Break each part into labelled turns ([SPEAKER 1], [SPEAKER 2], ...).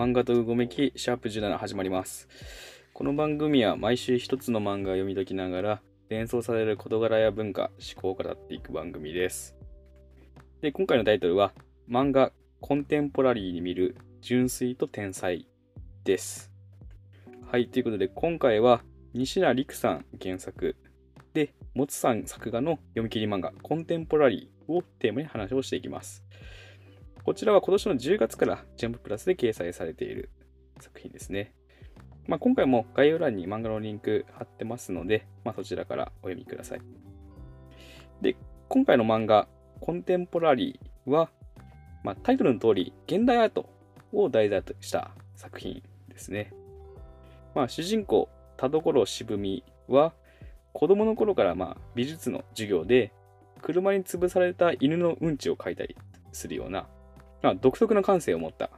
[SPEAKER 1] 漫画とうごめきシャープ17始まります。この番組は毎週一つの漫画を読み解きながら連想される事柄や文化、思考を語っていく番組です。で、今回のタイトルは漫画コンテンポラリーに見る純粋と天才です。はい、ということで今回は西名陸さん原作で、もつさん作画の読み切り漫画コンテンポラリーをテーマに話をしていきます。こちらは今年の10月からジャンププラスで掲載されている作品ですね。まあ、今回も概要欄に漫画のリンク貼ってますので、まあ、そちらからお読みください。で、今回の漫画、コンテンポラリーは、まあ、タイトルの通り、現代アートを題材とした作品ですね。まあ、主人公、田所渋美は、子供の頃からまあ美術の授業で、車に潰された犬のうんちを描いたりするような、まあ、独特な感性を持った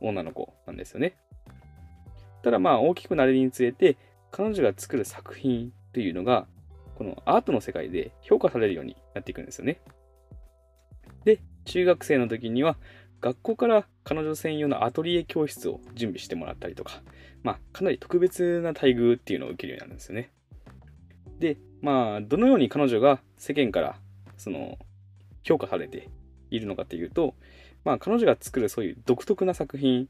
[SPEAKER 1] 女の子なんですよね。ただまあ大きくなれるにつれて彼女が作る作品というのがこのアートの世界で評価されるようになっていくんですよね。で、中学生の時には学校から彼女専用のアトリエ教室を準備してもらったりとか、まあかなり特別な待遇っていうのを受けるようになるんですよね。で、まあどのように彼女が世間からその評価されているのかというと、まあ、彼女が作るそういう独特な作品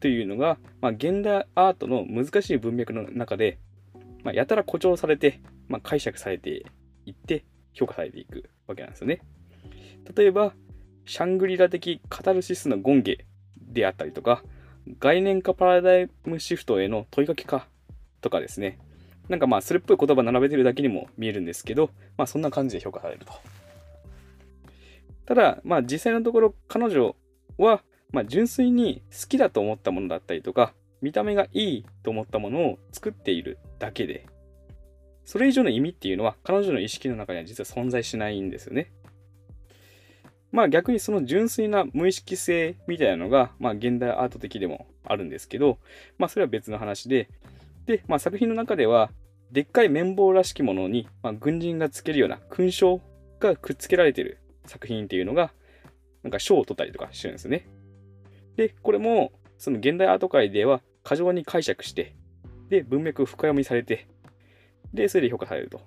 [SPEAKER 1] というのが、まあ、現代アートの難しい文脈の中で、まあ、やたら誇張されて、まあ、解釈されていって評価されていくわけなんですよね。例えば、シャングリラ的カタルシスの権下であったりとか、概念化パラダイムシフトへの問いかけかとかですね。なんかまあ、それっぽい言葉並べてるだけにも見えるんですけど、まあ、そんな感じで評価されると。ただ、まあ実際のところ彼女は、まあ、純粋に好きだと思ったものだったりとか、見た目がいいと思ったものを作っているだけで、それ以上の意味っていうのは彼女の意識の中には実は存在しないんですよね。まあ逆にその純粋な無意識性みたいなのが、まあ現代アート的でもあるんですけど、まあそれは別の話で、で、まあ作品の中では、でっかい綿棒らしきものに、まあ、軍人がつけるような勲章がくっつけられている作品っていうのが、なんか賞を取ったりとかしてるんですね。で、これも、その現代アート界では過剰に解釈して、で、文脈深読みされて、で、それで評価されると。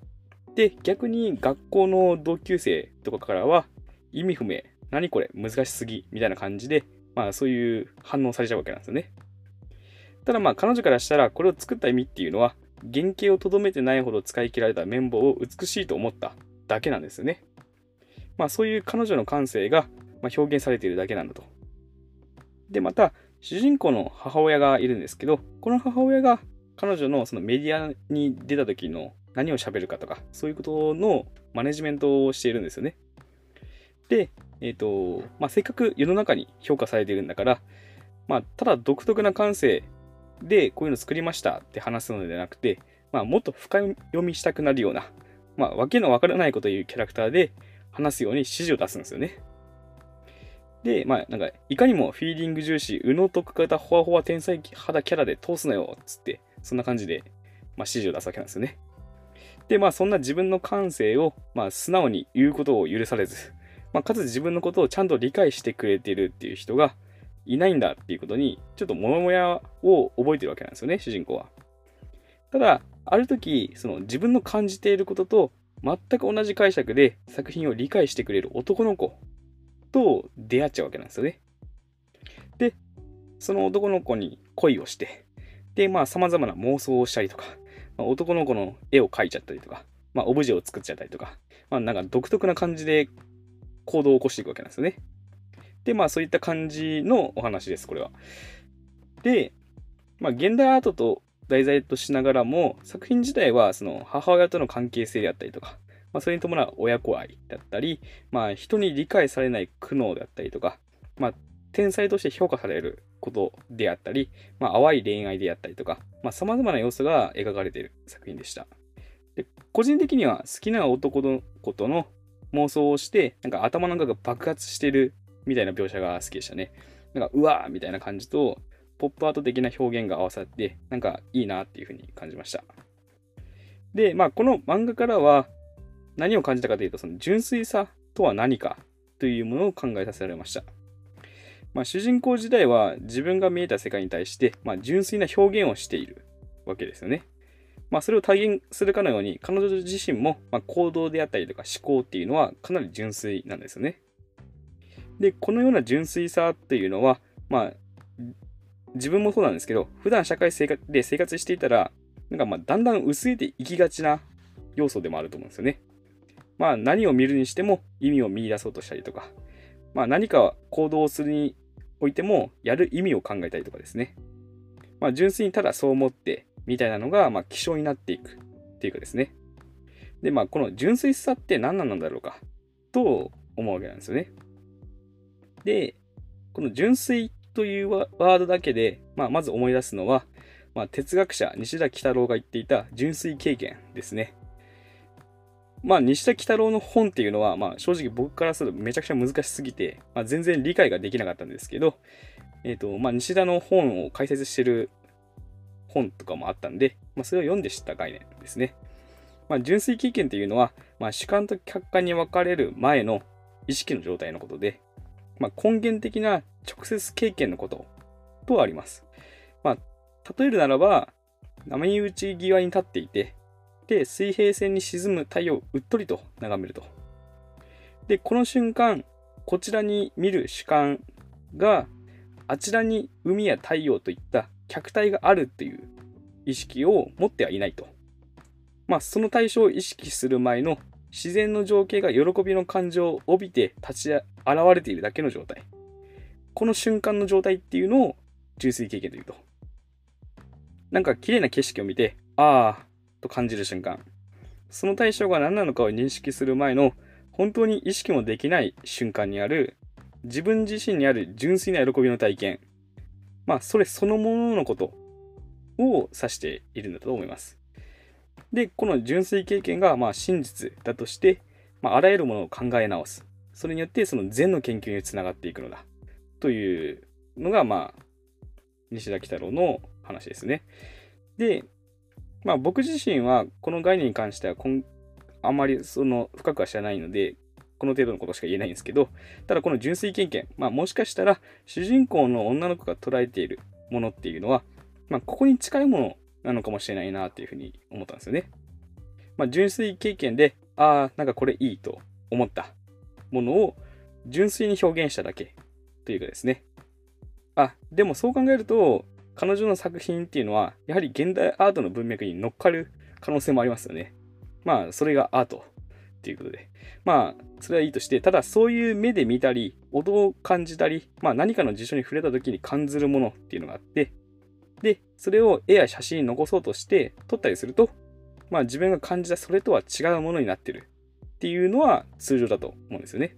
[SPEAKER 1] で、逆に学校の同級生とかからは、意味不明、何これ、難しすぎ、みたいな感じで、まあそういう反応されちゃうわけなんですよね。ただまあ彼女からしたら、これを作った意味っていうのは、原型をとどめてないほど使い切られた綿棒を美しいと思っただけなんですよね。まあそういう彼女の感性が表現されているだけなんだと。で、また、主人公の母親がいるんですけど、この母親が彼女のそのメディアに出た時の何を喋るかとか、そういうことのマネジメントをしているんですよね。で、えっ、ー、と、まあせっかく世の中に評価されているんだから、まあただ独特な感性で、こういうの作りましたって話すのではなくて、まあ、もっと深読みしたくなるような、まあ、わけのわからないことを言うキャラクターで話すように指示を出すんですよね。で、まあ、なんか、いかにもフィーリング重視、右脳特化型ホワホワ天才肌キャラで通すなよ、つって、そんな感じで、まあ、指示を出すわけなんですよね。で、まあ、そんな自分の感性を、まあ、素直に言うことを許されず、まあ、かつ自分のことをちゃんと理解してくれてるっていう人が、いないんだっていうことに、ちょっとモヤモヤを覚えてるわけなんですよね、主人公は。ただ、ある時、その自分の感じていることと全く同じ解釈で作品を理解してくれる男の子と出会っちゃうわけなんですよね。で、その男の子に恋をして、で、まあ様々な妄想をしたりとか、まあ、男の子の絵を描いちゃったりとか、まあオブジェを作っちゃったりとか、まあなんか独特な感じで行動を起こしていくわけなんですよね。で、まあそういった感じのお話です、これは。で、まあ現代アートと題材としながらも、作品自体はその母親との関係性であったりとか、まあそれに伴う親子愛だったり、まあ人に理解されない苦悩であったりとか、まあ天才として評価されることであったり、まあ淡い恋愛であったりとか、まあ様々な要素が描かれている作品でした。で個人的には好きな男の子との妄想をして、なんか頭の中が爆発しているみたいな描写が好きでしたね。なんか、うわーみたいな感じと、ポップアート的な表現が合わさって、なんかいいなっていう風に感じました。で、まあ、この漫画からは何を感じたかというと、その純粋さとは何かというものを考えさせられました。まあ、主人公自体は自分が見えた世界に対して、まあ、純粋な表現をしているわけですよね。まあ、それを体現するかのように、彼女自身も、ま行動であったりとか思考っていうのはかなり純粋なんですよね。で、このような純粋さっていうのは、まあ、自分もそうなんですけど、普段社会生活で生活していたら、なんかまだんだん薄れていきがちな要素でもあると思うんですよね。まあ何を見るにしても意味を見出そうとしたりとか、まあ何か行動をするにおいてもやる意味を考えたりとかですね。まあ純粋にただそう思ってみたいなのが、まあ希少になっていくっていうかですね。で、まあこの純粋さって何なんだろうかと思うわけなんですよね。で、この純粋というワードだけで、まあ、まず思い出すのは、まあ、哲学者西田喜太郎が言っていた純粋経験ですね。まあ、西田喜太郎の本っていうのは、まあ、正直僕からするとめちゃくちゃ難しすぎて、まあ、全然理解ができなかったんですけど、えっ、ー、と、まあ、西田の本を解説してる本とかもあったんで、まあ、それを読んで知った概念ですね。まあ、純粋経験っていうのは、まあ、主観と客観に分かれる前の意識の状態のことで、まあ、根源的な直接経験のこととあります。まあ、例えるならば、波打ち際に立っていて、で、水平線に沈む太陽をうっとりと眺めると。で、この瞬間、こちらに見る主観が、あちらに海や太陽といった客体があるっていう意識を持ってはいないと。まあ、その対象を意識する前の自然の情景が喜びの感情を帯びて立ち現れているだけの状態。この瞬間の状態っていうのを純粋経験というと。なんか綺麗な景色を見て、ああ、と感じる瞬間。その対象が何なのかを認識する前の本当に意識もできない瞬間にある自分自身にある純粋な喜びの体験。まあ、それそのもののことを指しているんだと思います。で、この純粋経験がまあ真実だとして、まあ、あらゆるものを考え直す。それによってその善の研究につながっていくのだ。というのが、まあ、西田喜太郎の話ですね。で、まあ僕自身はこの概念に関してはあんあまりその深くは知らないので、この程度のことしか言えないんですけど、ただこの純粋経験、まあもしかしたら主人公の女の子が捉えているものっていうのは、まあここに近いものなのかもしれないなっていうふうに思ったんですよね。まあ、純粋経験で、ああ、なんかこれいいと思ったものを純粋に表現しただけというかですね。あ、でもそう考えると、彼女の作品っていうのは、やはり現代アートの文脈に乗っかる可能性もありますよね。まあ、それがアートっていうことで。まあ、それはいいとして、ただそういう目で見たり、音を感じたり、まあ何かの辞書に触れた時に感じるものっていうのがあって、で、それを絵や写真に残そうとして撮ったりすると、まあ自分が感じたそれとは違うものになってるっていうのは通常だと思うんですよね。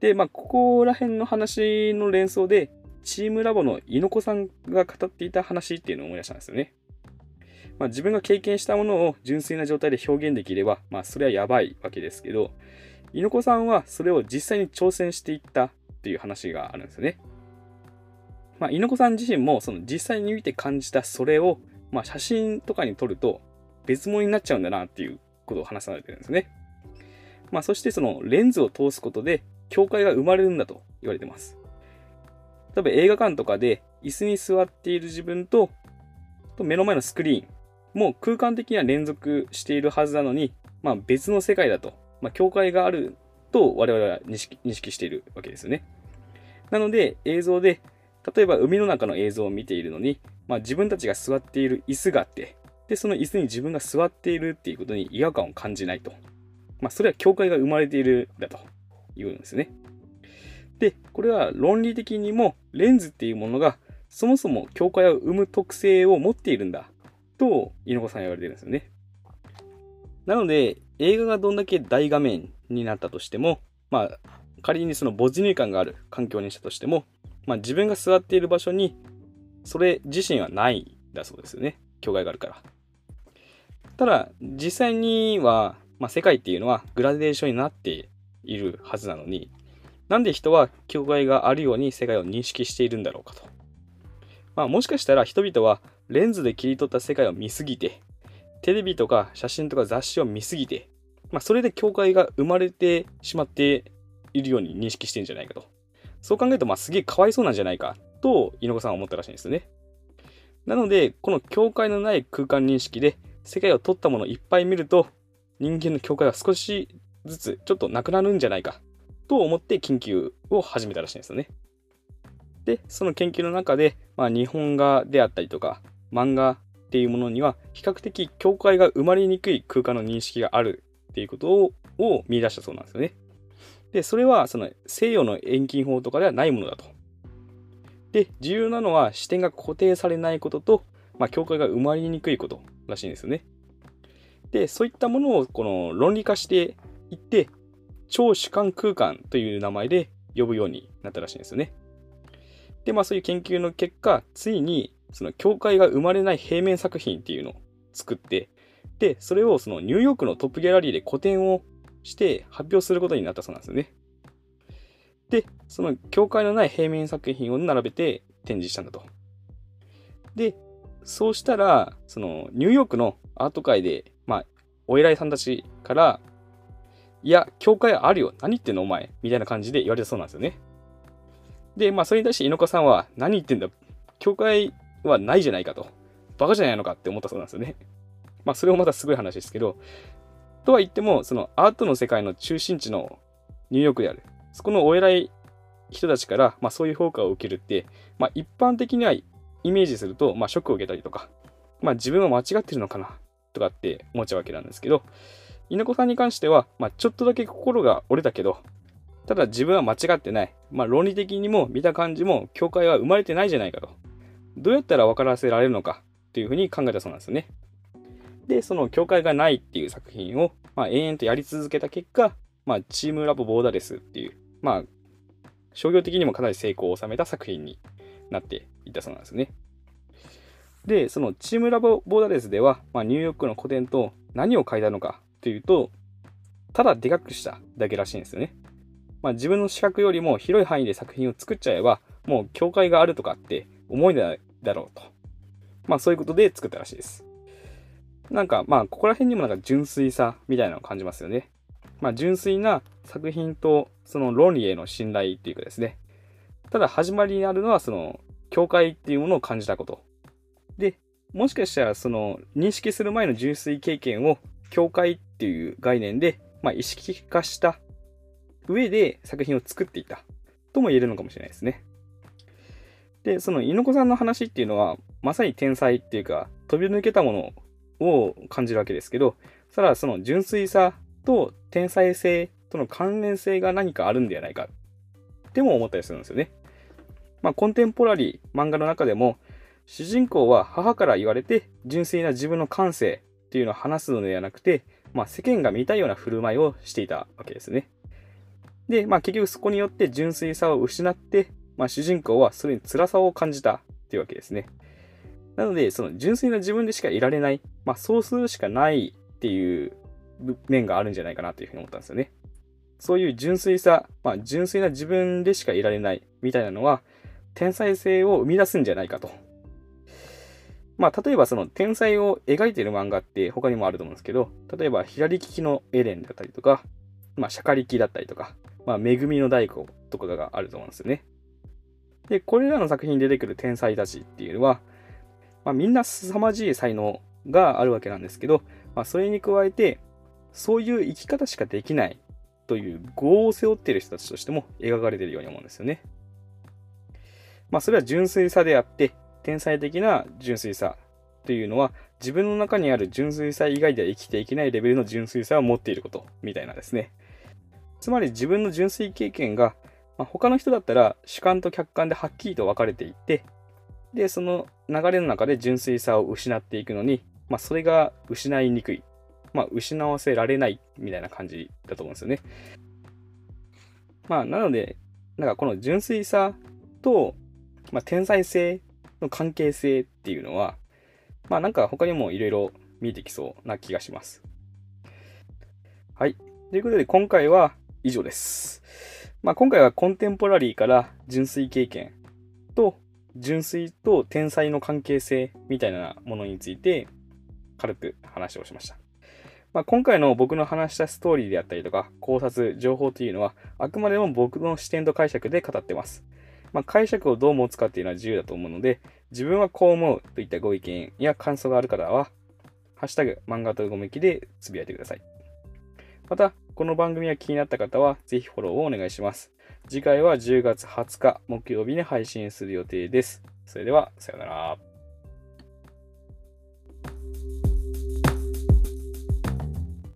[SPEAKER 1] で、まあここら辺の話の連想で、チームラボの猪子さんが語っていた話っていうのを思い出したんですよね。まあ、自分が経験したものを純粋な状態で表現できれば、まあそれはやばいわけですけど、猪子さんはそれを実際に挑戦していったっていう話があるんですよね。まあ、猪子さん自身もその実際に見て感じたそれを、まあ、写真とかに撮ると別物になっちゃうんだなっていうことを話されてるんですね。まあ、そしてそのレンズを通すことで境界が生まれるんだと言われてます。例えば映画館とかで椅子に座っている自分とと目の前のスクリーンも空間的には連続しているはずなのに、まあ、別の世界だと、まあ、境界があると我々は認識認識しているわけですよね。なので映像で例えば海の中の映像を見ているのに、まあ、自分たちが座っている椅子があって、で、その椅子に自分が座っているっていうことに違和感を感じないと。まあ、それは境界が生まれているだというんですね。で、これは論理的にもレンズっていうものがそもそも境界を生む特性を持っているんだと猪子さんは言われてるんですよね。なので映画がどんだけ大画面になったとしても、まあ仮にその没入感がある環境にしたとしても、まあ、自分が座っている場所にそれ自身はないだそうですよね境界があるからただ実際には、まあ、世界っていうのはグラデーションになっているはずなのになんで人は境界があるように世界を認識しているんだろうかと。まあもしかしたら人々はレンズで切り取った世界を見すぎてテレビとか写真とか雑誌を見すぎて、まあ、それで境界が生まれてしまっているように認識してるんじゃないかと。そう考えると、まあ、すげえかわいそうなんじゃないかと、猪子さんは思ったらしいんですね。なので、この境界のない空間認識で、世界を取ったものをいっぱい見ると、人間の境界は少しずつちょっとなくなるんじゃないか。と思って研究を始めたらしいんですよね。で、その研究の中で、まあ、日本画であったりとか、漫画っていうものには、比較的境界が生まれにくい空間の認識があるっていうことをを見出したそうなんですよね。で、それはその西洋の遠近法とかではないものだと。で、重要なのは視点が固定されないことと、まあ、境界が生まれにくいことらしいんですよね。で、そういったものをこの論理化していって、超主観空間という名前で呼ぶようになったらしいんですよね。で、まあそういう研究の結果、ついにその境界が生まれない平面作品っていうのを作って、で、それをそのニューヨークのトップギャラリーで個展をして発表することになったそうなんですよね。で、その境界のない平面作品を並べて展示したんだと。で、そうしたら、そのニューヨークのアート界で、まあ、お偉いさんたちから、いや、境界あるよ。何言ってんのお前。みたいな感じで言われたそうなんですよね。で、まあ、それに対して猪子さんは、何言ってんだ境界はないじゃないかと。バカじゃないのかって思ったそうなんですよね。まあ、それもまたすごい話ですけど、とは言っても、そのアートの世界の中心地のニューヨークである。そこのお偉い人たちから、まあ、そういう評価を受けるって、まあ、一般的にはイメージすると、まあ、ショックを受けたりとか、まあ、自分は間違ってるのかなとかって思っちゃうわけなんですけど、稲子さんに関しては、まあ、ちょっとだけ心が折れたけど、ただ自分は間違ってない。まあ、論理的にも見た感じも境界は生まれてないじゃないかと。どうやったら分からせられるのかっていうふうに考えたそうなんですよね。で、その境界がないっていう作品を、まあ、延々とやり続けた結果、まあ、チームラボボーダレスっていう、まあ、商業的にもかなり成功を収めた作品になっていたそうなんですね。で、そのチームラボボーダレスでは、まあ、ニューヨークの古典と何を変えたのかというと、ただでかくしただけらしいんですよね。まあ、自分の視覚よりも広い範囲で作品を作っちゃえば、もう境界があるとかって思いないだろうと。まあそういうことで作ったらしいです。なんかまあここら辺にもなんか純粋さみたいなのを感じますよね。まあ純粋な作品とその論理への信頼っていうかですね。ただ始まりにあるのはその境界っていうものを感じたこと。で、もしかしたらその認識する前の純粋経験を境界っていう概念で、まあ、意識化した上で作品を作っていたとも言えるのかもしれないですね。で、その猪子さんの話っていうのは、まさに天才っていうか、飛び抜けたものを感じるわけですけど、ただその純粋さと天才性との関連性が何かあるんではないかっても思ったりするんですよね。まあ、コンテンポラリー漫画の中でも、主人公は母から言われて純粋な自分の感性っていうのを話すのではなくて、まあ、世間が見たような振る舞いをしていたわけですね。で、まあ、結局そこによって純粋さを失って、まあ、主人公はそれに辛さを感じたっていうわけですね。なので、その純粋な自分でしかいられない、まあ、そうするしかないっていう面があるんじゃないかなというふうに思ったんですよね。そういう純粋さ、まあ、純粋な自分でしかいられないみたいなのは、天才性を生み出すんじゃないかと。まあ、例えばその天才を描いている漫画って他にもあると思うんですけど、例えば左利きのエレンだったりとか、まあ、シャカリキだったりとか、まあ、恵みの太鼓とかがあると思うんですよね。で、これらの作品に出てくる天才たちっていうのは、まあ、みんな凄まじい才能があるわけなんですけど、まあ、それに加えて、そういう生き方しかできないという業を背負っている人たちとしても描かれているように思うんですよね。まあ、それは純粋さであって、天才的な純粋さというのは、自分の中にある純粋さ以外では生きていけないレベルの純粋さを持っていることみたいなんですね。つまり自分の純粋経験がまあ、他の人だったら主観と客観ではっきりと分かれていって、で、その流れの中で純粋さを失っていくのに、まあ、それが失いにくい。まあ、失わせられないみたいな感じだと思うんですよね。まあ、なので、なんかこの純粋さと、ま、天才性の関係性っていうのは、まあなんか他にもいろいろ見えてきそうな気がします。はい。ということで今回は以上です。まあ、今回はコンテンポラリーから純粋経験と純粋と天才の関係性みたいなものについて軽く話をしました。まあ、今回の僕の話したストーリーであったりとか、考察、情報というのは、あくまでも僕の視点と解釈で語ってます。まあ、解釈をどう持つかっていうのは自由だと思うので、自分はこう思うといったご意見や感想がある方は、ハッシュタグ、漫画とごめきでつぶやいてください。また、この番組が気になった方は、ぜひフォローをお願いします。次回は10月20日木曜日に配信する予定です。それでは、さようなら。